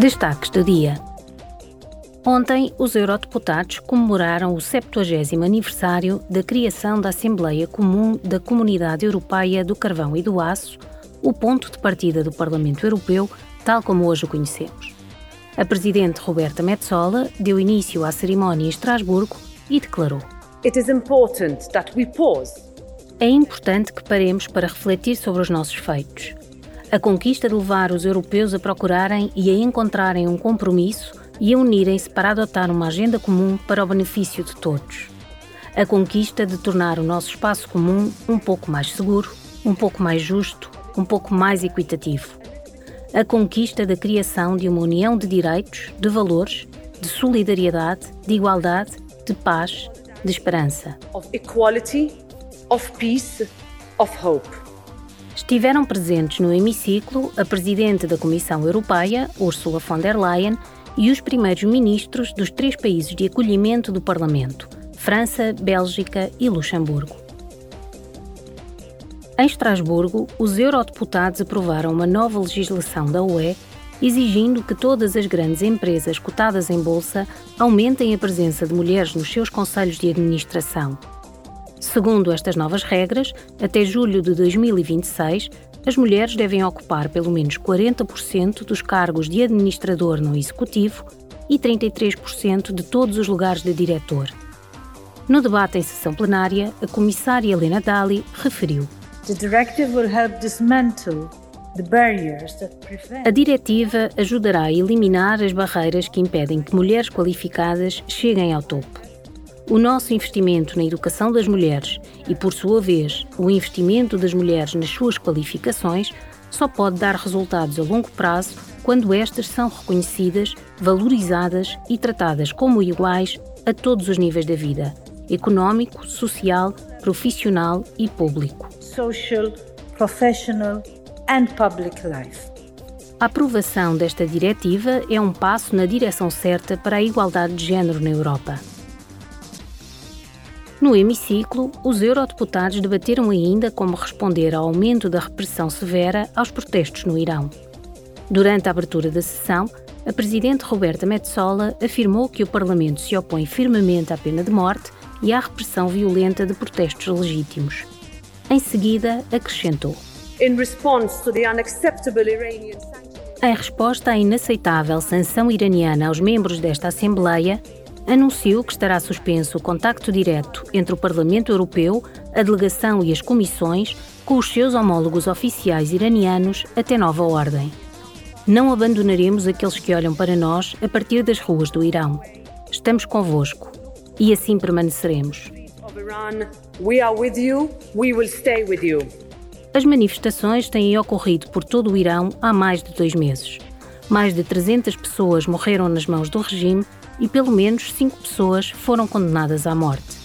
Destaques do dia. Ontem, os eurodeputados comemoraram o 70 aniversário da criação da Assembleia Comum da Comunidade Europeia do Carvão e do Aço, o ponto de partida do Parlamento Europeu, tal como hoje o conhecemos. A presidente Roberta Metsola deu início à cerimónia em Estrasburgo e declarou. É importante que paremos para refletir sobre os nossos feitos. A conquista de levar os europeus a procurarem e a encontrarem um compromisso e a unirem-se para adotar uma agenda comum para o benefício de todos. A conquista de tornar o nosso espaço comum um pouco mais seguro, um pouco mais justo, um pouco mais equitativo. A conquista da criação de uma união de direitos, de valores, de solidariedade, de igualdade, de paz, de esperança. Of equality, of peace, of hope. Estiveram presentes no hemiciclo a Presidente da Comissão Europeia, Ursula von der Leyen, e os primeiros ministros dos três países de acolhimento do Parlamento, França, Bélgica e Luxemburgo. Em Estrasburgo, os eurodeputados aprovaram uma nova legislação da UE exigindo que todas as grandes empresas cotadas em bolsa aumentem a presença de mulheres nos seus conselhos de administração. Segundo estas novas regras, até julho de 2026, as mulheres devem ocupar pelo menos 40% dos cargos de administrador no executivo e 33% de todos os lugares de diretor. No debate em sessão plenária, a comissária Helena Dali referiu: a diretiva ajudará a eliminar as barreiras que impedem que mulheres qualificadas cheguem ao topo. O nosso investimento na educação das mulheres e, por sua vez, o investimento das mulheres nas suas qualificações só pode dar resultados a longo prazo quando estas são reconhecidas, valorizadas e tratadas como iguais a todos os níveis da vida económico, social, profissional e público. Social, professional and public life. A aprovação desta diretiva é um passo na direção certa para a igualdade de género na Europa. No hemiciclo, os eurodeputados debateram ainda como responder ao aumento da repressão severa aos protestos no Irão. Durante a abertura da sessão, a presidente Roberta Metsola afirmou que o Parlamento se opõe firmemente à pena de morte e à repressão violenta de protestos legítimos. Em seguida, acrescentou: em resposta à inaceitável sanção iraniana aos membros desta Assembleia, anunciou que estará suspenso o contacto direto entre o Parlamento Europeu, a delegação e as comissões com os seus homólogos oficiais iranianos até nova ordem. Não abandonaremos aqueles que olham para nós a partir das ruas do Irão. Estamos convosco e assim permaneceremos. As manifestações têm ocorrido por todo o Irão há mais de dois meses. Mais de 300 pessoas morreram nas mãos do regime e pelo menos cinco pessoas foram condenadas à morte.